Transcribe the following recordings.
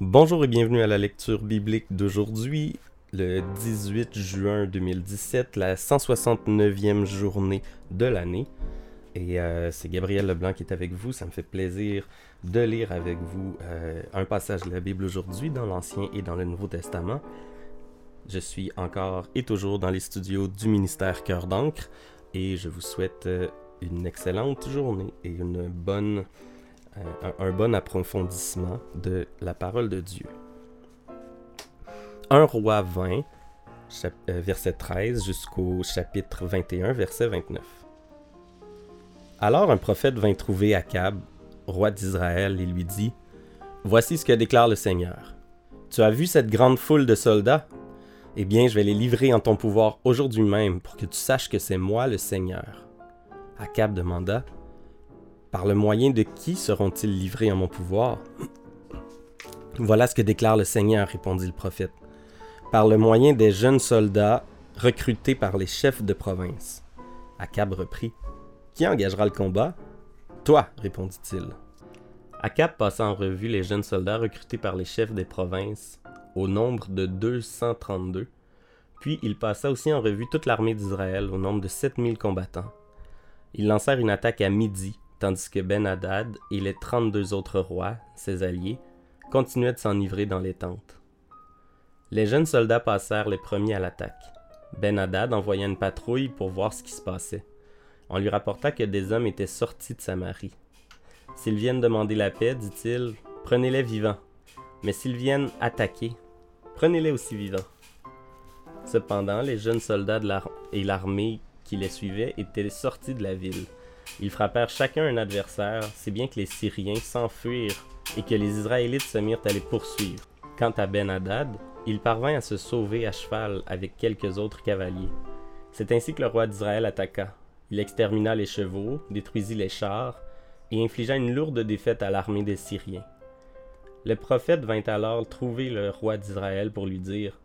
Bonjour et bienvenue à la lecture biblique d'aujourd'hui, le 18 juin 2017, la 169e journée de l'année. Et euh, c'est Gabriel Leblanc qui est avec vous. Ça me fait plaisir de lire avec vous euh, un passage de la Bible aujourd'hui dans l'Ancien et dans le Nouveau Testament. Je suis encore et toujours dans les studios du ministère Cœur d'encre et je vous souhaite euh, une excellente journée et une bonne, un, bon approfondissement de la parole de Dieu. 1 roi 20, chap- euh, verset 13 jusqu'au chapitre 21, verset 29. Alors un prophète vint trouver Akab, roi d'Israël, et lui dit Voici ce que déclare le Seigneur. Tu as vu cette grande foule de soldats? Eh bien, je vais les livrer en ton pouvoir aujourd'hui même pour que tu saches que c'est moi le Seigneur. Akab demanda Par le moyen de qui seront-ils livrés en mon pouvoir? Voilà ce que déclare le Seigneur, répondit le prophète. Par le moyen des jeunes soldats recrutés par les chefs de province. Akab reprit Qui engagera le combat? Toi, répondit-il. Akab passa en revue les jeunes soldats recrutés par les chefs des provinces, au nombre de 232, puis il passa aussi en revue toute l'armée d'Israël, au nombre de 7000 combattants. Ils lancèrent une attaque à midi, tandis que Ben-Hadad et les 32 autres rois, ses alliés, continuaient de s'enivrer dans les tentes. Les jeunes soldats passèrent les premiers à l'attaque. Ben-Hadad envoya une patrouille pour voir ce qui se passait. On lui rapporta que des hommes étaient sortis de Samarie. S'ils viennent demander la paix, dit-il, prenez-les vivants. Mais s'ils viennent attaquer, prenez-les aussi vivants. Cependant, les jeunes soldats de et l'armée qui les suivaient étaient sortis de la ville. Ils frappèrent chacun un adversaire, si bien que les Syriens s'enfuirent et que les Israélites se mirent à les poursuivre. Quant à Ben-Hadad, il parvint à se sauver à cheval avec quelques autres cavaliers. C'est ainsi que le roi d'Israël attaqua. Il extermina les chevaux, détruisit les chars et infligea une lourde défaite à l'armée des Syriens. Le prophète vint alors trouver le roi d'Israël pour lui dire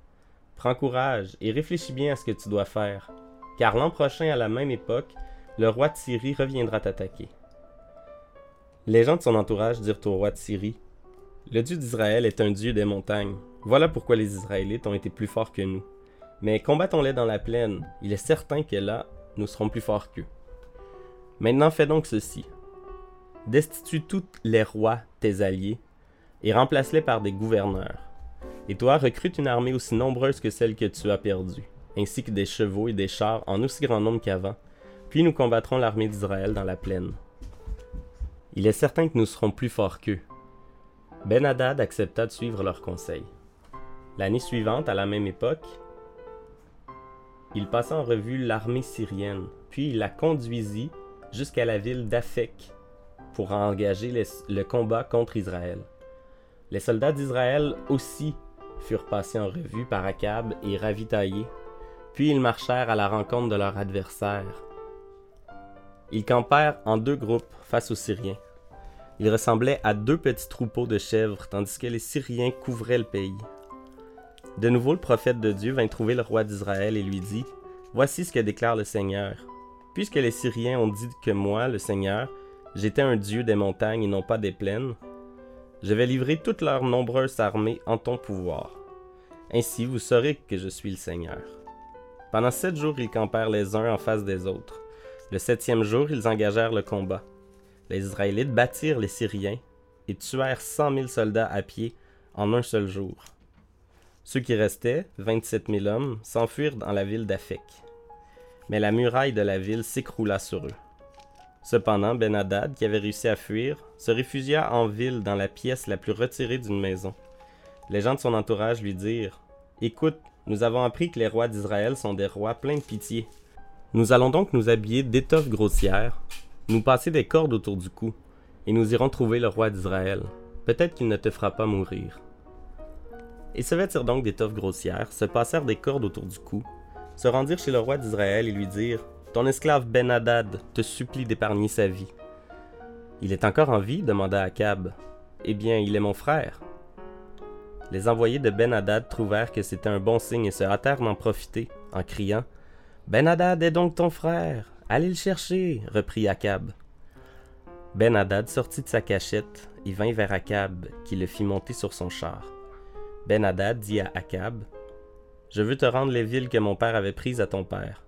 Prends courage et réfléchis bien à ce que tu dois faire, car l'an prochain à la même époque, le roi de Syrie reviendra t'attaquer. Les gens de son entourage dirent au roi de Syrie Le Dieu d'Israël est un Dieu des montagnes. Voilà pourquoi les Israélites ont été plus forts que nous. Mais combattons-les dans la plaine. Il est certain que là, nous serons plus forts qu'eux. Maintenant fais donc ceci. Destitue tous les rois, tes alliés, et remplace-les par des gouverneurs. Et toi, recrute une armée aussi nombreuse que celle que tu as perdue, ainsi que des chevaux et des chars en aussi grand nombre qu'avant, puis nous combattrons l'armée d'Israël dans la plaine. Il est certain que nous serons plus forts qu'eux. Ben-Hadad accepta de suivre leurs conseils. L'année suivante, à la même époque, il passa en revue l'armée syrienne, puis il la conduisit jusqu'à la ville d'Afek pour engager le combat contre Israël. Les soldats d'Israël aussi furent passés en revue par Akab et ravitaillés, puis ils marchèrent à la rencontre de leur adversaire. Ils campèrent en deux groupes face aux Syriens. Ils ressemblaient à deux petits troupeaux de chèvres, tandis que les Syriens couvraient le pays. De nouveau, le prophète de Dieu vint trouver le roi d'Israël et lui dit Voici ce que déclare le Seigneur. Puisque les Syriens ont dit que moi, le Seigneur, j'étais un Dieu des montagnes et non pas des plaines, je vais livrer toute leur nombreuse armée en ton pouvoir. Ainsi vous saurez que je suis le Seigneur. Pendant sept jours, ils campèrent les uns en face des autres. Le septième jour, ils engagèrent le combat. Les Israélites battirent les Syriens et tuèrent cent mille soldats à pied en un seul jour. Ceux qui restaient, 27 000 hommes, s'enfuirent dans la ville d'Afek. Mais la muraille de la ville s'écroula sur eux. Cependant, Ben-Hadad, qui avait réussi à fuir, se réfugia en ville dans la pièce la plus retirée d'une maison. Les gens de son entourage lui dirent Écoute, nous avons appris que les rois d'Israël sont des rois pleins de pitié. Nous allons donc nous habiller d'étoffes grossières, nous passer des cordes autour du cou, et nous irons trouver le roi d'Israël. Peut-être qu'il ne te fera pas mourir. Ils se vêtirent donc d'étoffes grossières, se passèrent des cordes autour du cou, se rendirent chez le roi d'Israël et lui dirent Ton esclave Ben-Hadad te supplie d'épargner sa vie. Il est encore en vie? demanda Akab. Eh bien, il est mon frère. Les envoyés de Ben-Hadad trouvèrent que c'était un bon signe et se hâtèrent d'en profiter, en criant Ben-Hadad est donc ton frère Allez le chercher reprit Akab. Ben Hadad sortit de sa cachette et vint vers Akab, qui le fit monter sur son char. Ben Hadad dit à Akab Je veux te rendre les villes que mon père avait prises à ton père.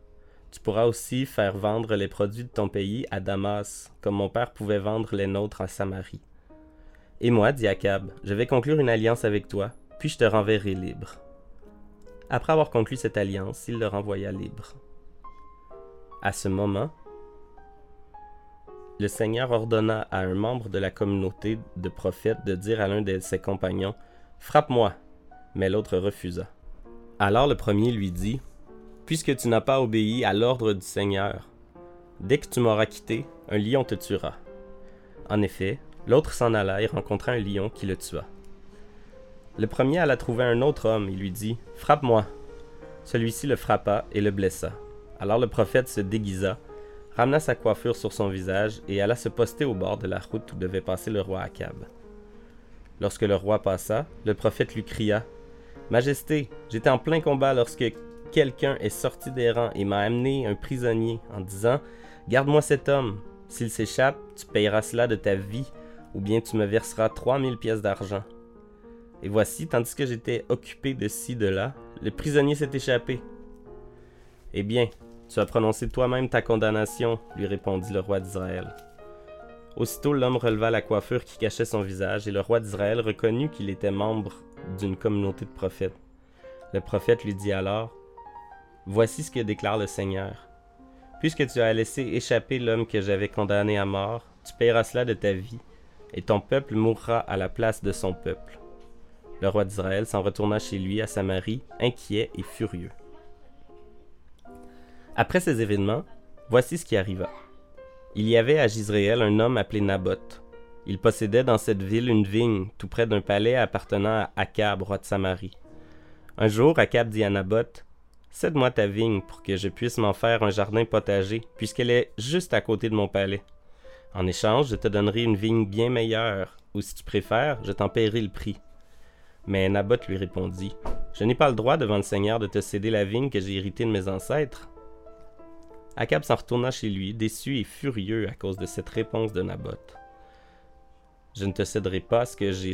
Tu pourras aussi faire vendre les produits de ton pays à Damas, comme mon père pouvait vendre les nôtres à Samarie. Et moi, dit Akab, je vais conclure une alliance avec toi, puis je te renverrai libre. Après avoir conclu cette alliance, il le renvoya libre. À ce moment, le Seigneur ordonna à un membre de la communauté de prophètes de dire à l'un de ses compagnons Frappe-moi mais l'autre refusa. Alors le premier lui dit Puisque tu n'as pas obéi à l'ordre du Seigneur, dès que tu m'auras quitté, un lion te tuera. En effet, l'autre s'en alla et rencontra un lion qui le tua. Le premier alla trouver un autre homme et lui dit Frappe-moi. Celui-ci le frappa et le blessa. Alors le prophète se déguisa ramena sa coiffure sur son visage et alla se poster au bord de la route où devait passer le roi Akab. Lorsque le roi passa, le prophète lui cria Majesté, j'étais en plein combat lorsque quelqu'un est sorti des rangs et m'a amené un prisonnier en disant Garde-moi cet homme. S'il s'échappe, tu payeras cela de ta vie, ou bien tu me verseras trois mille pièces d'argent. Et voici, tandis que j'étais occupé de ci, de là, le prisonnier s'est échappé. Eh bien, tu as prononcé toi-même ta condamnation, lui répondit le roi d'Israël. Aussitôt l'homme releva la coiffure qui cachait son visage, et le roi d'Israël reconnut qu'il était membre d'une communauté de prophètes. Le prophète lui dit alors, Voici ce que déclare le Seigneur. Puisque tu as laissé échapper l'homme que j'avais condamné à mort, tu paieras cela de ta vie, et ton peuple mourra à la place de son peuple. Le roi d'Israël s'en retourna chez lui à Samarie, inquiet et furieux. Après ces événements, voici ce qui arriva. Il y avait à Gisréel un homme appelé Naboth. Il possédait dans cette ville une vigne, tout près d'un palais appartenant à Akab, roi de Samarie. Un jour, Akab dit à Naboth Cède-moi ta vigne pour que je puisse m'en faire un jardin potager, puisqu'elle est juste à côté de mon palais. En échange, je te donnerai une vigne bien meilleure, ou si tu préfères, je t'en paierai le prix. Mais Naboth lui répondit Je n'ai pas le droit devant le Seigneur de te céder la vigne que j'ai héritée de mes ancêtres. Akab s'en retourna chez lui, déçu et furieux à cause de cette réponse de Naboth. Je ne te céderai pas ce que j'ai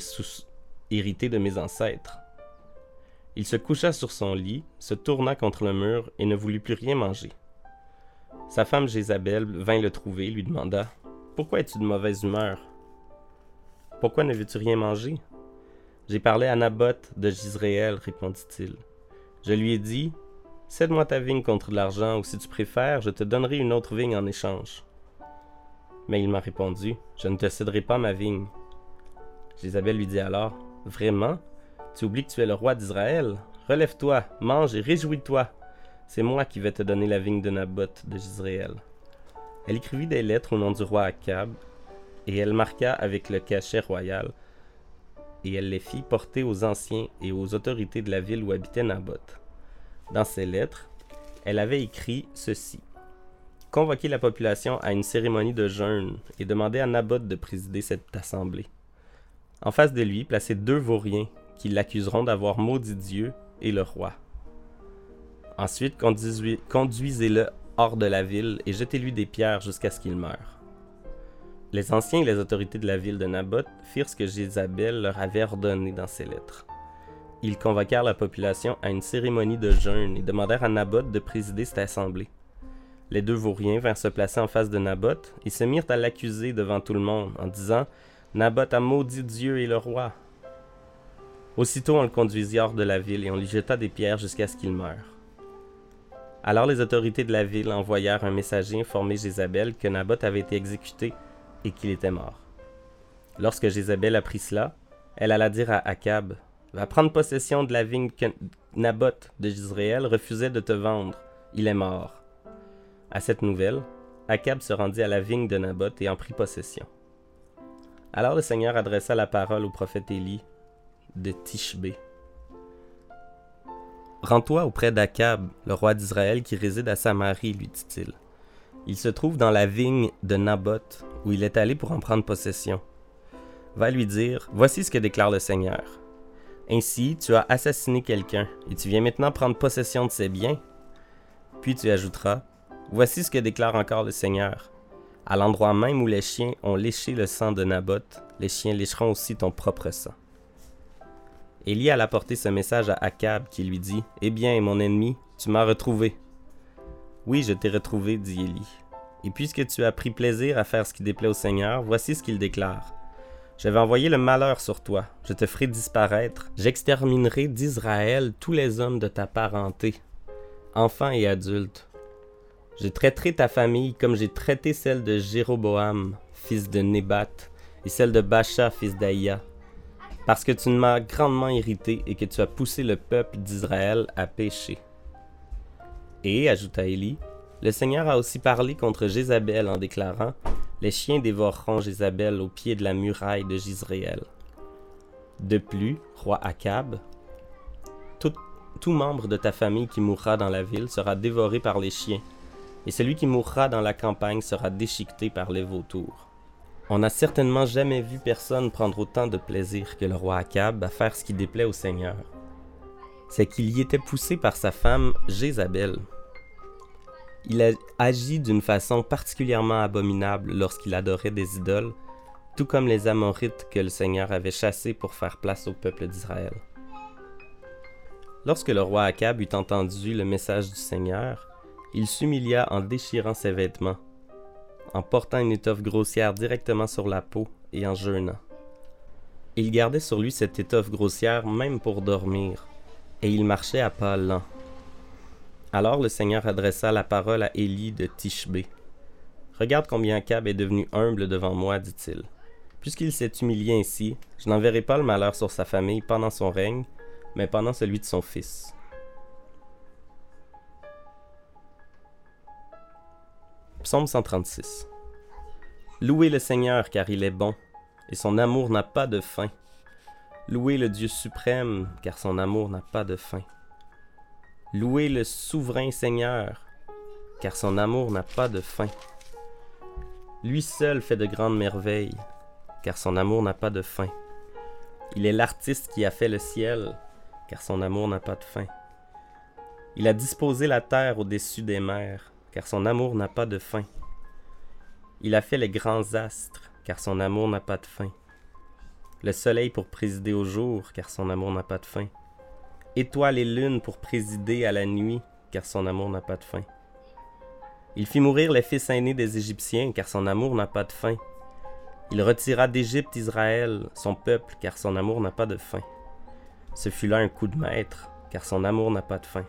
hérité de mes ancêtres. Il se coucha sur son lit, se tourna contre le mur et ne voulut plus rien manger. Sa femme Jézabel vint le trouver et lui demanda Pourquoi es-tu de mauvaise humeur? Pourquoi ne veux-tu rien manger J'ai parlé à Naboth de Gisréel, répondit-il. Je lui ai dit Cède-moi ta vigne contre de l'argent, ou si tu préfères, je te donnerai une autre vigne en échange. Mais il m'a répondu, Je ne te céderai pas ma vigne. Jézabel lui dit alors, Vraiment? Tu oublies que tu es le roi d'Israël? Relève-toi, mange et réjouis-toi. C'est moi qui vais te donner la vigne de Naboth de Gisraël. Elle écrivit des lettres au nom du roi Akab, et elle marqua avec le cachet royal, et elle les fit porter aux anciens et aux autorités de la ville où habitait Naboth. Dans ses lettres, elle avait écrit ceci. Convoquer la population à une cérémonie de jeûne et demander à Naboth de présider cette assemblée. En face de lui, placez deux vauriens qui l'accuseront d'avoir maudit Dieu et le roi. Ensuite, conduisez-le hors de la ville et jetez-lui des pierres jusqu'à ce qu'il meure. Les anciens et les autorités de la ville de Naboth firent ce que Jézabel leur avait ordonné dans ses lettres. Ils convoquèrent la population à une cérémonie de jeûne et demandèrent à Naboth de présider cette assemblée. Les deux vauriens vinrent se placer en face de Naboth et se mirent à l'accuser devant tout le monde en disant Naboth a maudit Dieu et le roi. Aussitôt on le conduisit hors de la ville et on lui jeta des pierres jusqu'à ce qu'il meure. Alors les autorités de la ville envoyèrent un messager informer Jézabel que Naboth avait été exécuté et qu'il était mort. Lorsque Jézabel apprit cela, elle alla dire à Akab va prendre possession de la vigne que Naboth de Gisraël refusait de te vendre. Il est mort. À cette nouvelle, Akab se rendit à la vigne de Naboth et en prit possession. Alors le Seigneur adressa la parole au prophète Élie de Tishbé. Rends-toi auprès d'Akab, le roi d'Israël qui réside à Samarie, lui dit-il. Il se trouve dans la vigne de Naboth, où il est allé pour en prendre possession. Va lui dire Voici ce que déclare le Seigneur. Ainsi, tu as assassiné quelqu'un, et tu viens maintenant prendre possession de ses biens. Puis tu ajouteras, Voici ce que déclare encore le Seigneur. À l'endroit même où les chiens ont léché le sang de Naboth, les chiens lécheront aussi ton propre sang. Élie alla porter ce message à Akab qui lui dit Eh bien, mon ennemi, tu m'as retrouvé. Oui, je t'ai retrouvé, dit Élie. Et puisque tu as pris plaisir à faire ce qui déplaît au Seigneur, voici ce qu'il déclare. Je vais envoyer le malheur sur toi, je te ferai disparaître, j'exterminerai d'Israël tous les hommes de ta parenté, enfants et adultes. Je traiterai ta famille comme j'ai traité celle de Jéroboam, fils de Nébat, et celle de Bacha, fils d'Aïa, parce que tu m'as grandement irrité et que tu as poussé le peuple d'Israël à pécher. Et, ajouta Élie, le Seigneur a aussi parlé contre Jézabel en déclarant Les chiens dévoreront Jézabel au pied de la muraille de Gisraël. De plus, roi Akab, tout, tout membre de ta famille qui mourra dans la ville sera dévoré par les chiens, et celui qui mourra dans la campagne sera déchiqueté par les vautours. On n'a certainement jamais vu personne prendre autant de plaisir que le roi Akab à faire ce qui déplaît au Seigneur. C'est qu'il y était poussé par sa femme Jézabel. Il a agi d'une façon particulièrement abominable lorsqu'il adorait des idoles, tout comme les Amorites que le Seigneur avait chassés pour faire place au peuple d'Israël. Lorsque le roi Akab eut entendu le message du Seigneur, il s'humilia en déchirant ses vêtements en portant une étoffe grossière directement sur la peau et en jeûnant. Il gardait sur lui cette étoffe grossière même pour dormir, et il marchait à pas lents. Alors le Seigneur adressa la parole à Élie de Tishbé. Regarde combien Cab est devenu humble devant moi, dit-il. Puisqu'il s'est humilié ainsi, je n'enverrai pas le malheur sur sa famille pendant son règne, mais pendant celui de son fils. Psaume 136. Louez le Seigneur car il est bon, et son amour n'a pas de fin. Louez le Dieu suprême car son amour n'a pas de fin. Louez le souverain Seigneur car son amour n'a pas de fin. Lui seul fait de grandes merveilles car son amour n'a pas de fin. Il est l'artiste qui a fait le ciel car son amour n'a pas de fin. Il a disposé la terre au-dessus des mers car son amour n'a pas de fin. Il a fait les grands astres, car son amour n'a pas de fin. Le soleil pour présider au jour, car son amour n'a pas de fin. Étoiles et lune pour présider à la nuit, car son amour n'a pas de fin. Il fit mourir les fils aînés des Égyptiens, car son amour n'a pas de fin. Il retira d'Égypte Israël, son peuple, car son amour n'a pas de fin. Ce fut là un coup de maître, car son amour n'a pas de fin.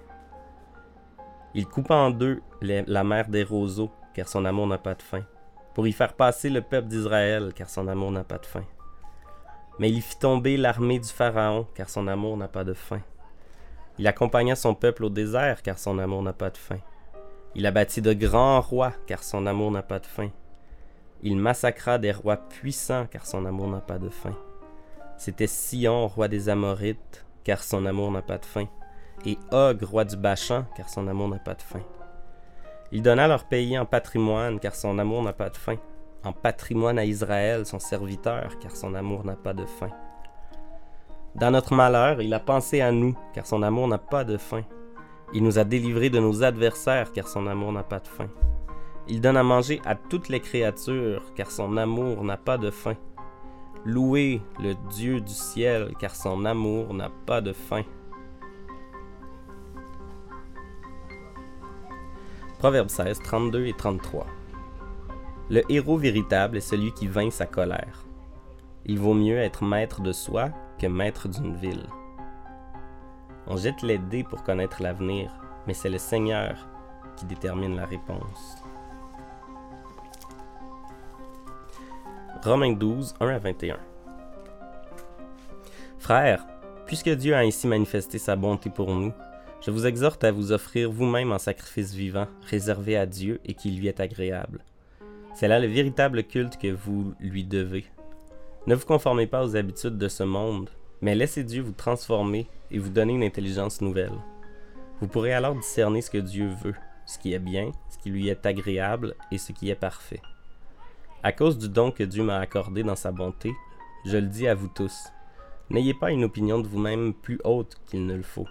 Il coupa en deux la mer des roseaux, car son amour n'a pas de fin, pour y faire passer le peuple d'Israël, car son amour n'a pas de fin. Mais il fit tomber l'armée du Pharaon, car son amour n'a pas de fin. Il accompagna son peuple au désert, car son amour n'a pas de fin. Il abattit de grands rois, car son amour n'a pas de fin. Il massacra des rois puissants, car son amour n'a pas de fin. C'était Sion, roi des Amorites, car son amour n'a pas de fin et Og, roi du Bachan, car son amour n'a pas de fin. Il donna leur pays en patrimoine, car son amour n'a pas de fin. En patrimoine à Israël, son serviteur, car son amour n'a pas de fin. Dans notre malheur, il a pensé à nous, car son amour n'a pas de fin. Il nous a délivrés de nos adversaires, car son amour n'a pas de fin. Il donne à manger à toutes les créatures, car son amour n'a pas de fin. Louez le Dieu du ciel, car son amour n'a pas de fin. Proverbe 16, 32 et 33. Le héros véritable est celui qui vainc sa colère. Il vaut mieux être maître de soi que maître d'une ville. On jette les dés pour connaître l'avenir, mais c'est le Seigneur qui détermine la réponse. Romains 12, 1 à 21. Frères, puisque Dieu a ainsi manifesté sa bonté pour nous, je vous exhorte à vous offrir vous-même en sacrifice vivant, réservé à Dieu et qui lui est agréable. C'est là le véritable culte que vous lui devez. Ne vous conformez pas aux habitudes de ce monde, mais laissez Dieu vous transformer et vous donner une intelligence nouvelle. Vous pourrez alors discerner ce que Dieu veut, ce qui est bien, ce qui lui est agréable et ce qui est parfait. À cause du don que Dieu m'a accordé dans sa bonté, je le dis à vous tous, n'ayez pas une opinion de vous-même plus haute qu'il ne le faut.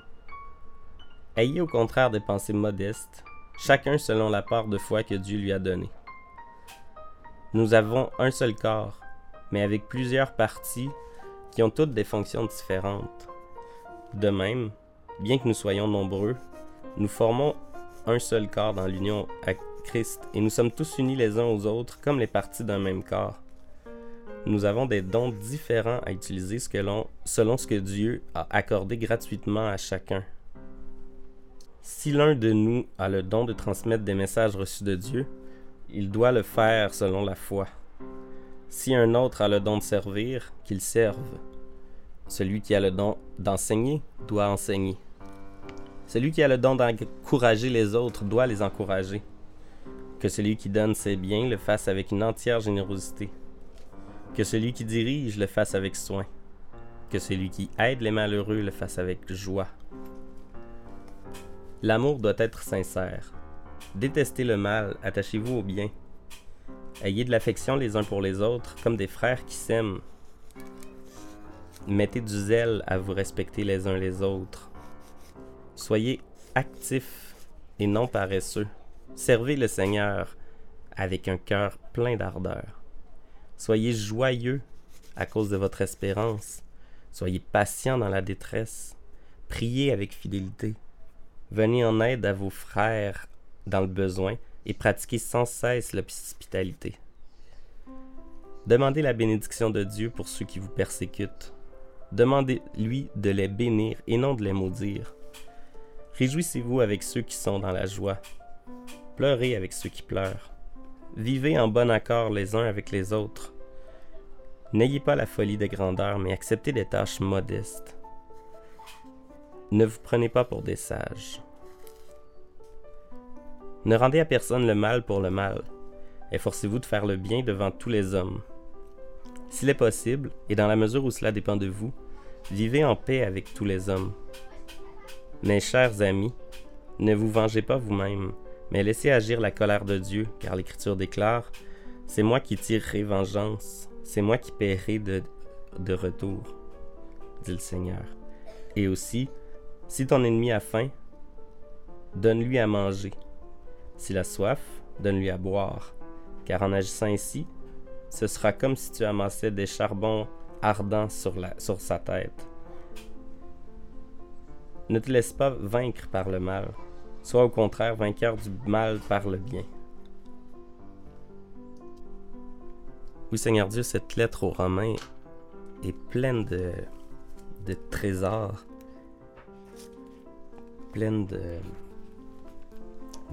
Ayez au contraire des pensées modestes, chacun selon la part de foi que Dieu lui a donnée. Nous avons un seul corps, mais avec plusieurs parties qui ont toutes des fonctions différentes. De même, bien que nous soyons nombreux, nous formons un seul corps dans l'union à Christ et nous sommes tous unis les uns aux autres comme les parties d'un même corps. Nous avons des dons différents à utiliser selon ce que Dieu a accordé gratuitement à chacun. Si l'un de nous a le don de transmettre des messages reçus de Dieu, il doit le faire selon la foi. Si un autre a le don de servir, qu'il serve. Celui qui a le don d'enseigner doit enseigner. Celui qui a le don d'encourager les autres doit les encourager. Que celui qui donne ses biens le fasse avec une entière générosité. Que celui qui dirige le fasse avec soin. Que celui qui aide les malheureux le fasse avec joie. L'amour doit être sincère. Détestez le mal, attachez-vous au bien. Ayez de l'affection les uns pour les autres, comme des frères qui s'aiment. Mettez du zèle à vous respecter les uns les autres. Soyez actifs et non paresseux. Servez le Seigneur avec un cœur plein d'ardeur. Soyez joyeux à cause de votre espérance. Soyez patient dans la détresse. Priez avec fidélité. Venez en aide à vos frères dans le besoin et pratiquez sans cesse l'hospitalité. Demandez la bénédiction de Dieu pour ceux qui vous persécutent. Demandez-lui de les bénir et non de les maudire. Réjouissez-vous avec ceux qui sont dans la joie. Pleurez avec ceux qui pleurent. Vivez en bon accord les uns avec les autres. N'ayez pas la folie de grandeur, mais acceptez des tâches modestes. Ne vous prenez pas pour des sages. Ne rendez à personne le mal pour le mal. Efforcez-vous de faire le bien devant tous les hommes. S'il est possible, et dans la mesure où cela dépend de vous, vivez en paix avec tous les hommes. Mes chers amis, ne vous vengez pas vous-même, mais laissez agir la colère de Dieu, car l'Écriture déclare C'est moi qui tirerai vengeance, c'est moi qui paierai de, de retour, dit le Seigneur. Et aussi, si ton ennemi a faim, donne-lui à manger. S'il a soif, donne-lui à boire, car en agissant ainsi, ce sera comme si tu amassais des charbons ardents sur, la, sur sa tête. Ne te laisse pas vaincre par le mal, sois au contraire vainqueur du mal par le bien. Oui, Seigneur Dieu, cette lettre aux Romains est pleine de, de trésors, pleine de,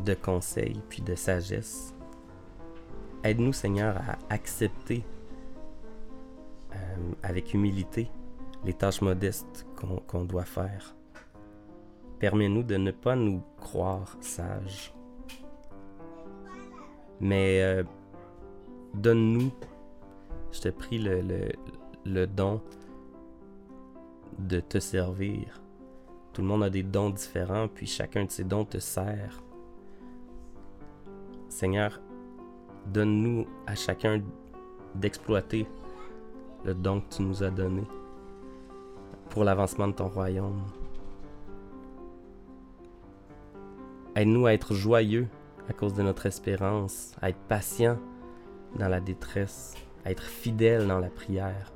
de conseils puis de sagesse. Aide-nous, Seigneur, à accepter euh, avec humilité les tâches modestes qu'on doit faire. Permets-nous de ne pas nous croire sages. Mais euh, donne-nous, je te prie, le, le, le don de te servir. Tout le monde a des dons différents, puis chacun de ces dons te sert. Seigneur, donne-nous à chacun d'exploiter le don que tu nous as donné pour l'avancement de ton royaume. Aide-nous à être joyeux à cause de notre espérance, à être patient dans la détresse, à être fidèle dans la prière.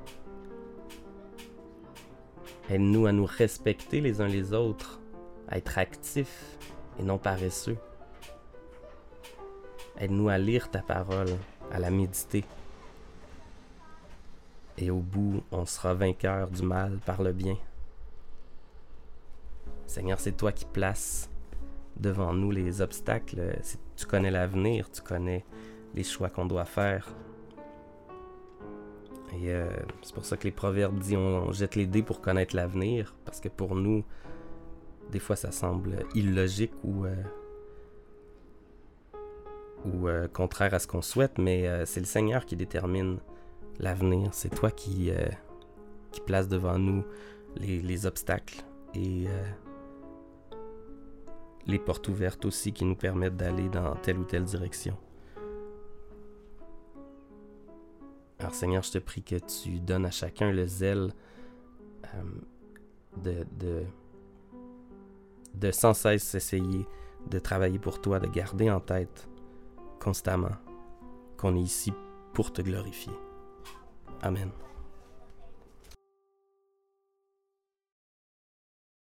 Aide-nous à nous respecter les uns les autres, à être actifs et non paresseux. Aide-nous à lire ta parole, à la méditer. Et au bout, on sera vainqueur du mal par le bien. Seigneur, c'est toi qui places devant nous les obstacles. Tu connais l'avenir, tu connais les choix qu'on doit faire. Et euh, c'est pour ça que les proverbes disent on, jette les dés pour connaître l'avenir, parce que pour nous, des fois ça semble illogique ou euh, ou euh, contraire à ce qu'on souhaite, mais euh, c'est le Seigneur qui détermine l'avenir. C'est toi qui, euh, qui place devant nous les, obstacles et les portes ouvertes aussi qui nous permettent d'aller dans telle ou telle direction. Alors Seigneur, je te prie que tu donnes à chacun le zèle de, de, de sans cesse essayer de travailler pour toi, de garder en tête constamment qu'on est ici pour te glorifier. Amen.